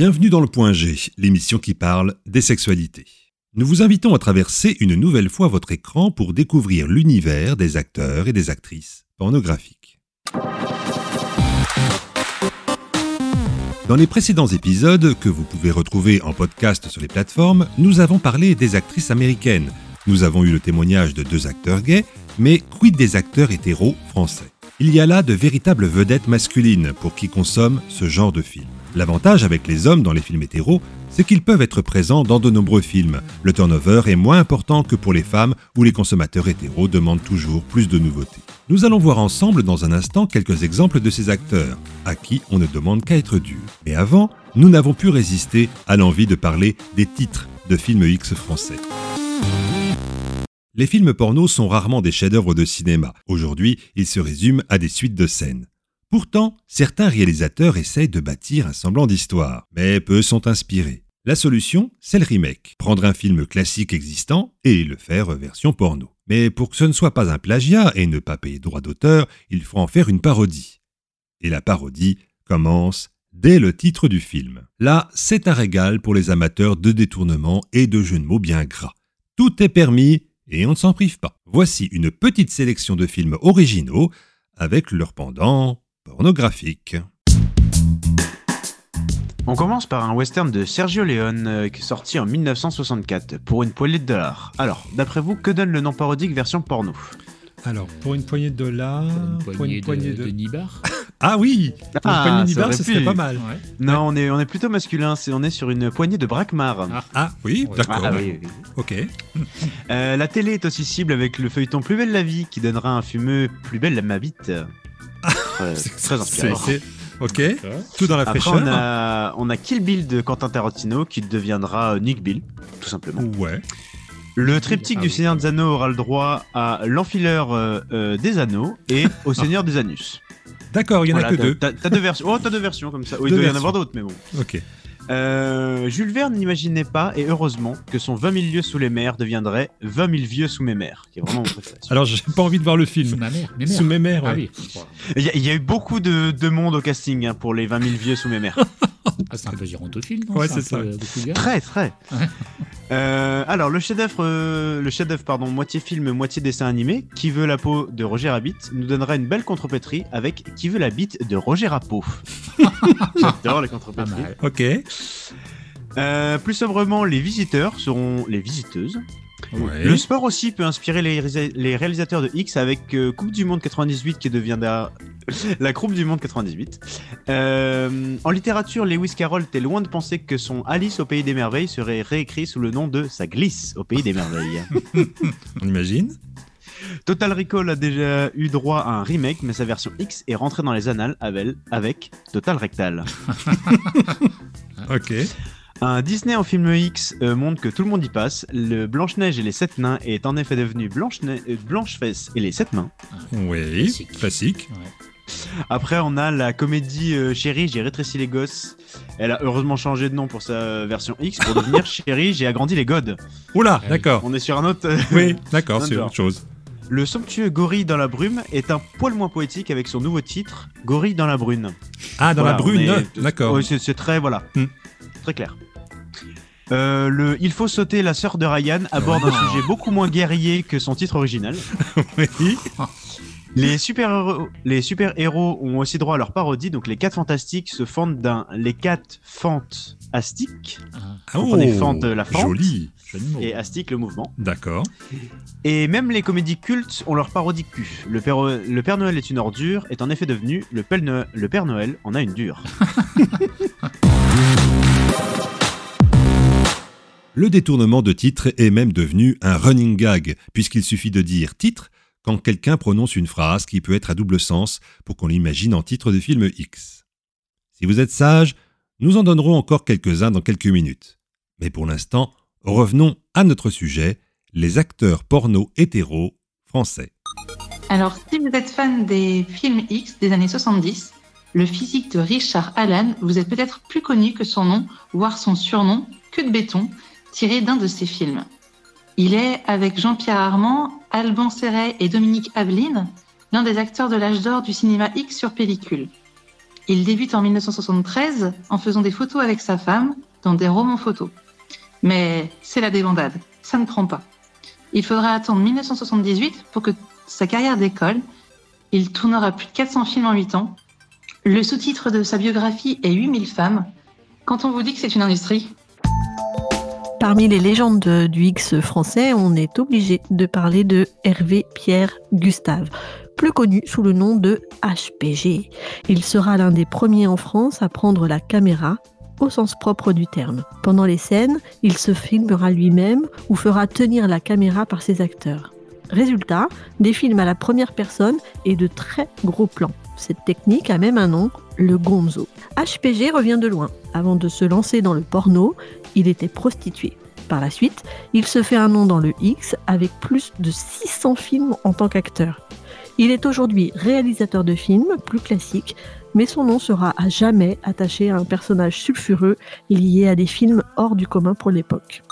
Bienvenue dans le Point G, l'émission qui parle des sexualités. Nous vous invitons à traverser une nouvelle fois votre écran pour découvrir l'univers des acteurs et des actrices pornographiques. Dans les précédents épisodes, que vous pouvez retrouver en podcast sur les plateformes, nous avons parlé des actrices américaines. Nous avons eu le témoignage de deux acteurs gays, mais quid des acteurs hétéros français? Il y a là de véritables vedettes masculines pour qui consomment ce genre de film. L'avantage avec les hommes dans les films hétéros, c'est qu'ils peuvent être présents dans de nombreux films. Le turnover est moins important que pour les femmes où les consommateurs hétéros demandent toujours plus de nouveautés. Nous allons voir ensemble dans un instant quelques exemples de ces acteurs, à qui on ne demande qu'à être dur. Mais avant, nous n'avons pu résister à l'envie de parler des titres de films X français. Les films porno sont rarement des chefs-d'œuvre de cinéma. Aujourd'hui, ils se résument à des suites de scènes. Pourtant, certains réalisateurs essayent de bâtir un semblant d'histoire, mais peu sont inspirés. La solution, c'est le remake. Prendre un film classique existant et le faire version porno. Mais pour que ce ne soit pas un plagiat et ne pas payer droit d'auteur, il faut en faire une parodie. Et la parodie commence dès le titre du film. Là, c'est un régal pour les amateurs de détournement et de jeux de mots bien gras. Tout est permis et on ne s'en prive pas. Voici une petite sélection de films originaux avec leur pendant pornographique. On commence par un western de Sergio Leone euh, qui est sorti en 1964 pour une poignée de dollars. Alors, d'après vous, que donne le nom parodique version porno? Alors, pour une poignée de dollars, Pour une poignée, de, de Nibar. Ah oui Pour Ah, une poignée de Nibar, ce serait pas mal. Ouais. Non, on est, on est plutôt masculin, c'est, on est sur une poignée de braquemar. Ah. Ah oui, d'accord. Ah, oui, oui. Ok. Euh, la télé est aussi cible avec le feuilleton Plus belle la vie qui donnera un fumeux Plus belle ma bite. Euh, très inspirant. C'est- c'est- Ok. Tout dans la Après, fraîcheur. on a, on a Kill Bill de Quentin Tarantino qui deviendra euh, Nick Bill, tout simplement. Ouais. Le triptyque Ah du oui. Seigneur des Anneaux aura le droit à l'enfileur euh, euh, des anneaux et au Seigneur des Anus. D'accord, il y en a Voilà, que t'as- deux. T'as, t'as deux versions. Oh, t'as deux versions comme ça. Oh, il Deux doit y en versions. avoir d'autres, mais bon. Ok. Euh, Jules Verne n'imaginait pas, et heureusement, que son 20 000 lieues sous les mers deviendrait 20 000 vieux sous mes mers, qui est vraiment mon préféré. Alors, j'ai pas envie de voir le Sous film. ma mère. Mes Sous mes mères, Ah oui. Il y, a- il y a eu beaucoup de, de monde au casting hein, pour les 20 000 vieux sous mes mers. Ah, c'est un peu gérontophile, non Ouais, c'est ça. euh. Très, très. Euh, alors, le chef-d'œuvre, euh, le chef-d'œuvre, pardon, moitié film, moitié dessin animé, Qui veut la peau de Roger Rabbit, nous donnera une belle contrepétrie avec Qui veut la bite de Roger Rapeau. J'adore les contrepétries. Ok. Euh, plus sobrement, les visiteurs seront les visiteuses. Ouais. Le sport aussi peut inspirer les réalisateurs de X avec euh, Coupe du Monde 98 qui deviendra la Coupe du Monde 98. Euh, en littérature, Lewis Carroll était loin de penser que son Alice au Pays des Merveilles serait réécrit sous le nom de Sa Glisse au Pays des Merveilles. On imagine. Total Recall a déjà eu droit à un remake, mais sa version X est rentrée dans les annales avec, avec Total Rectal. Ok. Un Disney en film X euh, montre que tout le monde y passe. Le Blanche-Neige et les Sept Nains est en effet devenu Blanche euh, Blanche-Fesse et les Sept Mains. Oui. Classique. Classique. Ouais. Après, on a la comédie euh, Chérie, j'ai rétréci les gosses. Elle a heureusement changé de nom pour sa version X pour devenir Chérie, j'ai agrandi les godes. Oula, oui. d'accord. On est sur un autre. Oui, d'accord, c'est autre chose. Le somptueux Gorille dans la brume est un poil moins poétique avec son nouveau titre Gorille dans la brune. Ah, dans Voilà, la brune. est- D'accord. Ouais, c'est c'est très voilà, Hmm. très clair. Euh, le Il faut sauter la sœur de Ryan aborde un sujet beaucoup moins guerrier que son titre original. Oui. Les super-héros super ont aussi droit à leur parodie, donc les 4 fantastiques se fendent d'un Les 4 fantastiques Ah, Ah, Comprenez, fente, la fente. Joli. et astique le mouvement. D'accord. Et même les comédies cultes ont leur parodie cul. Le Père, le Père Noël est une ordure est en effet devenu le Père Noël, le Père Noël en a une dure. Le détournement de titre est même devenu un running gag, puisqu'il suffit de dire titre quand quelqu'un prononce une phrase qui peut être à double sens pour qu'on l'imagine en titre de film X. Si vous êtes sage, nous en donnerons encore quelques-uns dans quelques minutes. Mais pour l'instant, revenons à notre sujet, les acteurs porno hétéros français. Alors, si vous êtes fan des films X des années 70, le physique de Richard Allan vous est peut-être plus connu que son nom, voire son surnom, que de béton, tiré d'un de ses films. Il est, avec Jean-Pierre Armand, Alban Serret et Dominique Aveline, l'un des acteurs de l'âge d'or du cinéma X sur pellicule. Il débute en 1973 en faisant des photos avec sa femme dans des romans photos. Mais c'est la débandade, ça ne prend pas. Il faudra attendre 1978 pour que sa carrière décolle. Il tournera plus de 400 films en 8 ans. Le sous-titre de sa biographie est 8000 femmes. Quand on vous dit que c'est une industrie, Parmi les légendes de- du X français, on est obligé de parler de Hervé Pierre Gustave, plus connu sous le nom de HPG. Il sera l'un des premiers en France à prendre la caméra au sens propre du terme. Pendant les scènes, il se filmera lui-même ou fera tenir la caméra par ses acteurs. Résultat, des films à la première personne et de très gros plans. Cette technique a même un nom, le gonzo. HPG revient de loin. Avant de se lancer dans le porno, il était prostitué. Par la suite, il se fait un nom dans le X avec plus de 600 films en tant qu'acteur. Il est aujourd'hui réalisateur de films plus classiques, mais son nom sera à jamais attaché à un personnage sulfureux lié à des films hors du commun pour l'époque.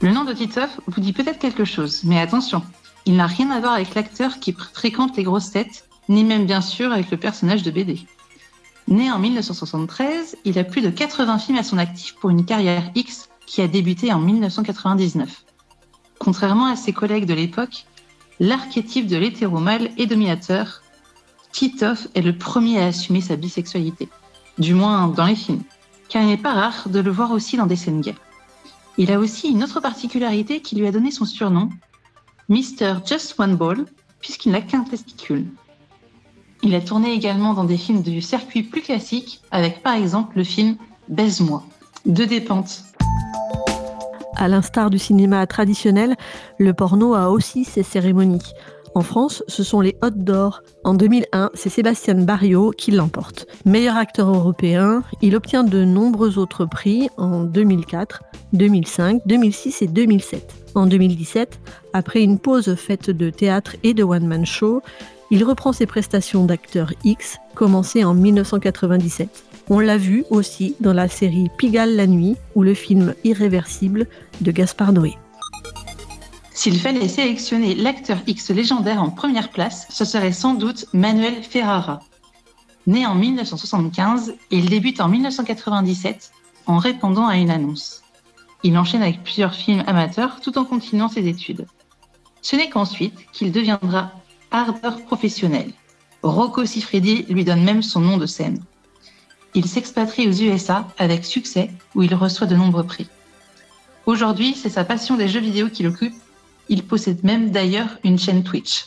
le nom de Titoff vous dit peut-être quelque chose, mais attention, il n'a rien à voir avec l'acteur qui fréquente les grosses têtes, ni même bien sûr avec le personnage de BD. Né en 1973, il a plus de 80 films à son actif pour une carrière X qui a débuté en 1999. Contrairement à ses collègues de l'époque, l'archétype de l'hétéro-mâle est dominateur. Titoff est le premier à assumer sa bisexualité, du moins dans les films, car il n'est pas rare de le voir aussi dans des scènes gays. Il a aussi une autre particularité qui lui a donné son surnom, Mr. Just One Ball, puisqu'il n'a qu'un testicule. Il a tourné également dans des films du circuit plus classique, avec par exemple le film Baise-moi, de dépente. À l'instar du cinéma traditionnel, le porno a aussi ses cérémonies. En France, ce sont les Hot d'Or. En 2001, c'est Sébastien Barrio qui l'emporte. Meilleur acteur européen, il obtient de nombreux autres prix en 2004, 2005, 2006 et 2007. En 2017, après une pause faite de théâtre et de one-man show, il reprend ses prestations d'acteur X, commencées en 1997. On l'a vu aussi dans la série Pigalle la nuit ou le film Irréversible de Gaspard Noé. S'il fallait sélectionner l'acteur X légendaire en première place, ce serait sans doute Manuel Ferrara. Né en 1975, il débute en 1997 en répondant à une annonce. Il enchaîne avec plusieurs films amateurs tout en continuant ses études. Ce n'est qu'ensuite qu'il deviendra ardeur professionnel. Rocco Siffredi lui donne même son nom de scène. Il s'expatrie aux USA avec succès où il reçoit de nombreux prix. Aujourd'hui, c'est sa passion des jeux vidéo qui l'occupe il possède même d'ailleurs une chaîne Twitch.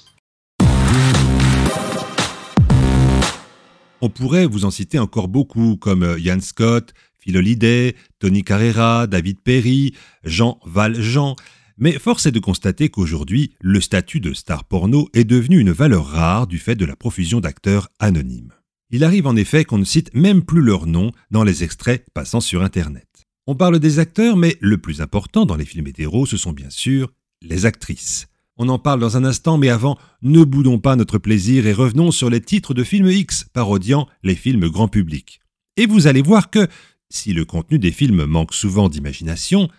On pourrait vous en citer encore beaucoup, comme euh, Ian Scott, Phil Holiday, Tony Carrera, David Perry, Jean Valjean. Mais force est de constater qu'aujourd'hui, le statut de star porno est devenu une valeur rare du fait de la profusion d'acteurs anonymes. Il arrive en effet qu'on ne cite même plus leur nom dans les extraits passant sur Internet. On parle des acteurs, mais le plus important dans les films hétéros, ce sont bien sûr les actrices. On en parle dans un instant, mais avant, ne boudons pas notre plaisir et revenons sur les titres de films X parodiant les films grand public. Et vous allez voir que, si le contenu des films manque souvent d'imagination,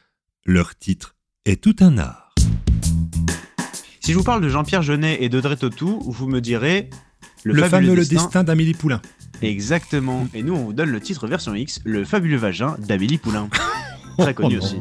leur titre est tout un art. Si je vous parle de Jean-Pierre Jeunet et d'Audrey Tautou, vous me direz Le, fameux Le Destin d'Amélie Poulain. Exactement. Et nous, on vous donne le titre version X, Le fabuleux vagin d'Amélie Poulain. Très connu Oh aussi.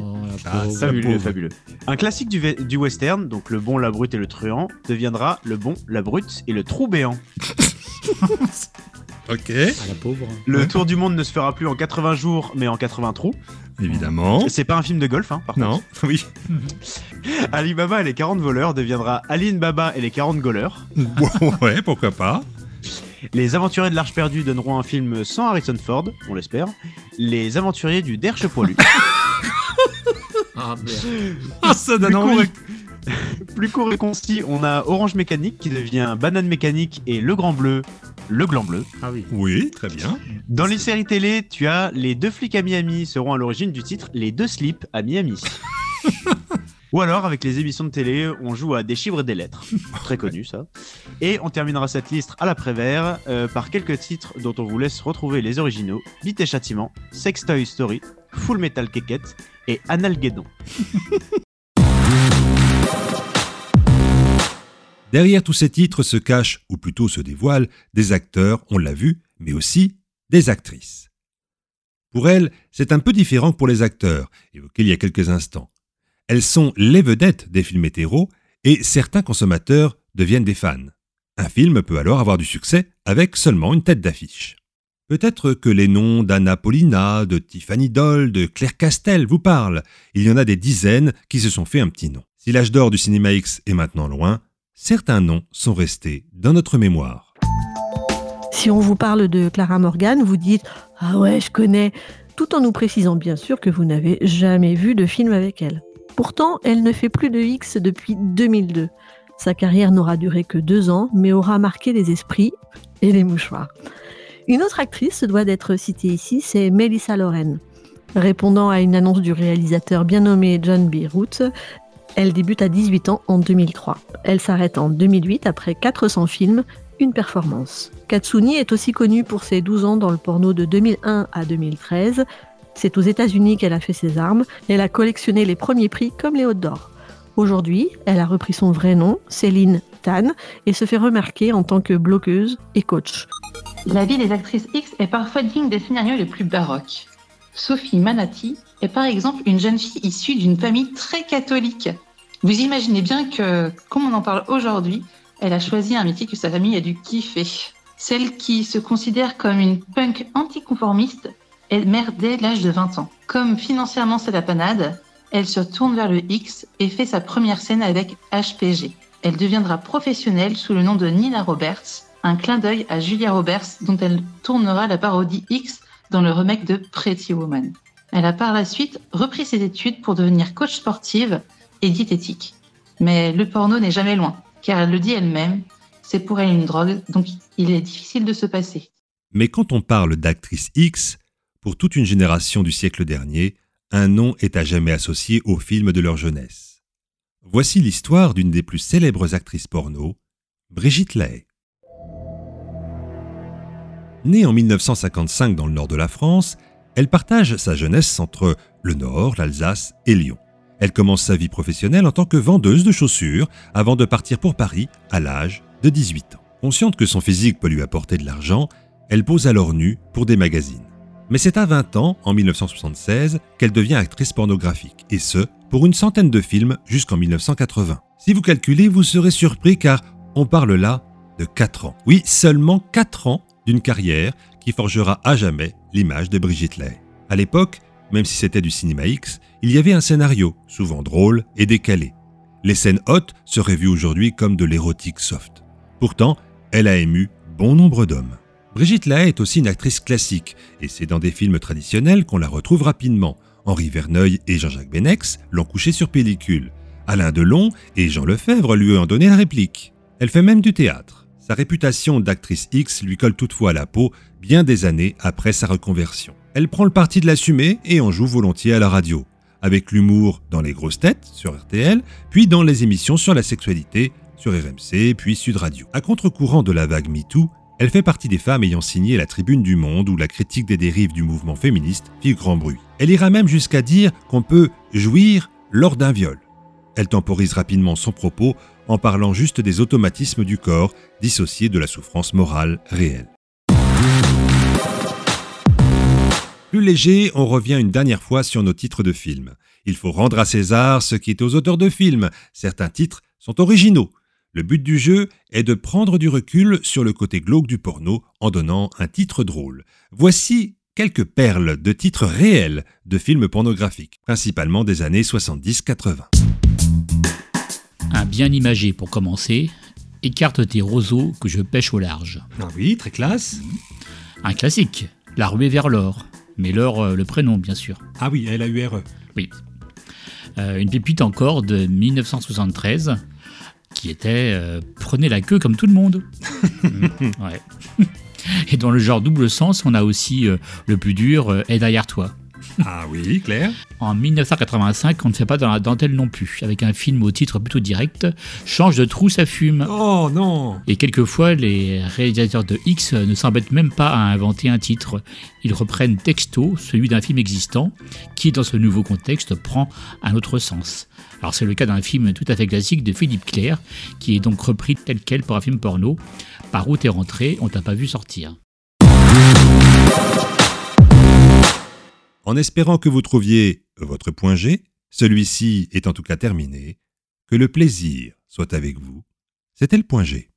Ah, Fabuleux, fabuleux. Un classique du, du western, donc le bon, la brute et le truand, deviendra le bon, la brute et le trou béant. Ok, Ah, la pauvre. Le Ouais. tour du monde ne se fera plus en 80 jours, mais en 80 trous. évidemment. C'est pas un film de golf, hein, par Non, oui. contre. Ali Baba et les 40 voleurs deviendra Aline Baba et les 40 goleurs. Ouais, pourquoi pas. Les aventuriers de l'Arche perdue donneront un film sans Harrison Ford, on l'espère. Les aventuriers du Derche poilu. Ah, merde. Ah, ça donne envie. plus court et concis, on a Orange Mécanique qui devient Banane Mécanique et Le Grand Bleu, Le Gland Bleu. Ah oui. Oui, très bien. Dans les séries télé, tu as Les deux flics à Miami seront à l'origine du titre Les deux slips à Miami. Ou alors, avec les émissions de télé, on joue à des chiffres et des lettres. Très connu, ça. Et on terminera cette liste à l'après-vert euh, par quelques titres dont on vous laisse retrouver les originaux Bit et Châtiment, Sex Toy Story, Full Metal Keket et Analguédon. Derrière tous ces titres se cachent, ou plutôt se dévoilent, des acteurs, on l'a vu, mais aussi des actrices. Pour elles, c'est un peu différent que pour les acteurs, évoqués il y a quelques instants. Elles sont les vedettes des films hétéros et certains consommateurs deviennent des fans. Un film peut alors avoir du succès avec seulement une tête d'affiche. Peut-être que les noms d'Anna Paulina, de Tiffany Doll, de Claire Castel vous parlent. Il y en a des dizaines qui se sont fait un petit nom. Si l'âge d'or du cinéma X est maintenant loin, certains noms sont restés dans notre mémoire. Si on vous parle de Clara Morgan, vous dites Ah ouais, je connais, tout en nous précisant bien sûr que vous n'avez jamais vu de film avec elle. Pourtant, elle ne fait plus de X depuis 2002. Sa carrière n'aura duré que deux ans, mais aura marqué les esprits et les mouchoirs. Une autre actrice doit d'être citée ici, c'est Melissa Loren. Répondant à une annonce du réalisateur bien nommé John B. Elle débute à 18 ans en 2003. Elle s'arrête en 2008 après 400 films, une performance. Katsuni est aussi connue pour ses 12 ans dans le porno de 2001 à 2013. C'est aux États-Unis qu'elle a fait ses armes. Elle a collectionné les premiers prix comme les Hautes d'Or. Aujourd'hui, elle a repris son vrai nom, Céline Tan, et se fait remarquer en tant que bloqueuse et coach. La vie des actrices X est parfois digne des scénarios les plus baroques. Sophie Manati par exemple une jeune fille issue d'une famille très catholique. Vous imaginez bien que, comme on en parle aujourd'hui, elle a choisi un métier que sa famille a dû kiffer. Celle qui se considère comme une punk anticonformiste est mère dès l'âge de 20 ans. Comme financièrement c'est la panade, elle se tourne vers le X et fait sa première scène avec HPG. Elle deviendra professionnelle sous le nom de Nina Roberts, un clin d'œil à Julia Roberts dont elle tournera la parodie X dans le remake de Pretty Woman. Elle a par la suite repris ses études pour devenir coach sportive et diététique. Mais le porno n'est jamais loin, car elle le dit elle-même, c'est pour elle une drogue, donc il est difficile de se passer. Mais quand on parle d'actrice X, pour toute une génération du siècle dernier, un nom est à jamais associé aux films de leur jeunesse. Voici l'histoire d'une des plus célèbres actrices porno, Brigitte Lahaye. Née en 1955 dans le nord de la France, elle partage sa jeunesse entre le nord, l'Alsace et Lyon. Elle commence sa vie professionnelle en tant que vendeuse de chaussures avant de partir pour Paris à l'âge de 18 ans. Consciente que son physique peut lui apporter de l'argent, elle pose alors nue pour des magazines. Mais c'est à 20 ans, en 1976, qu'elle devient actrice pornographique, et ce, pour une centaine de films jusqu'en 1980. Si vous calculez, vous serez surpris car on parle là de 4 ans. Oui, seulement 4 ans d'une carrière qui forgera à jamais l'image de Brigitte Lay. À l'époque, même si c'était du cinéma X, il y avait un scénario, souvent drôle et décalé. Les scènes hautes seraient vues aujourd'hui comme de l'érotique soft. Pourtant, elle a ému bon nombre d'hommes. Brigitte Lahaye est aussi une actrice classique, et c'est dans des films traditionnels qu'on la retrouve rapidement. Henri Verneuil et Jean-Jacques Benex l'ont couchée sur pellicule. Alain Delon et Jean Lefebvre lui ont donné la réplique. Elle fait même du théâtre. Sa réputation d'actrice X lui colle toutefois à la peau bien des années après sa reconversion. Elle prend le parti de l'assumer et en joue volontiers à la radio, avec l'humour dans les grosses têtes sur RTL, puis dans les émissions sur la sexualité sur RMC, puis Sud Radio. À contre-courant de la vague MeToo, elle fait partie des femmes ayant signé la Tribune du Monde où la critique des dérives du mouvement féministe fit grand bruit. Elle ira même jusqu'à dire qu'on peut jouir lors d'un viol. Elle temporise rapidement son propos en parlant juste des automatismes du corps dissociés de la souffrance morale réelle. Plus léger, on revient une dernière fois sur nos titres de films. Il faut rendre à César ce qui est aux auteurs de films. Certains titres sont originaux, le but du jeu est de prendre du recul sur le côté glauque du porno en donnant un titre drôle. Voici quelques perles de titres réels de films pornographiques, principalement des années 70-80. Un bien imagé pour commencer, écarte tes roseaux que je pêche au large. Ah oui, très classe. Un classique, La ruée vers l'or, mais l'or euh, le prénom bien sûr. Ah oui, L-A-U-R-E. Oui. Euh, une pépite encore de 1973, qui était euh, prenez la queue comme tout le monde. ouais. Et dans le genre double sens, on a aussi le plus dur est derrière toi. Ah oui, clair. En 1985, on ne fait pas dans la dentelle non plus, avec un film au titre plutôt direct, Change de trou, ça fume. Oh non Et quelquefois, les réalisateurs de X ne s'embêtent même pas à inventer un titre. Ils reprennent texto celui d'un film existant, qui dans ce nouveau contexte prend un autre sens. Alors c'est le cas d'un film tout à fait classique de Philippe Clair, qui est donc repris tel quel pour un film porno. Par où t'es rentré, on t'a pas vu sortir. En espérant que vous trouviez votre point G, celui-ci est en tout cas terminé. Que le plaisir soit avec vous. C'était le point G.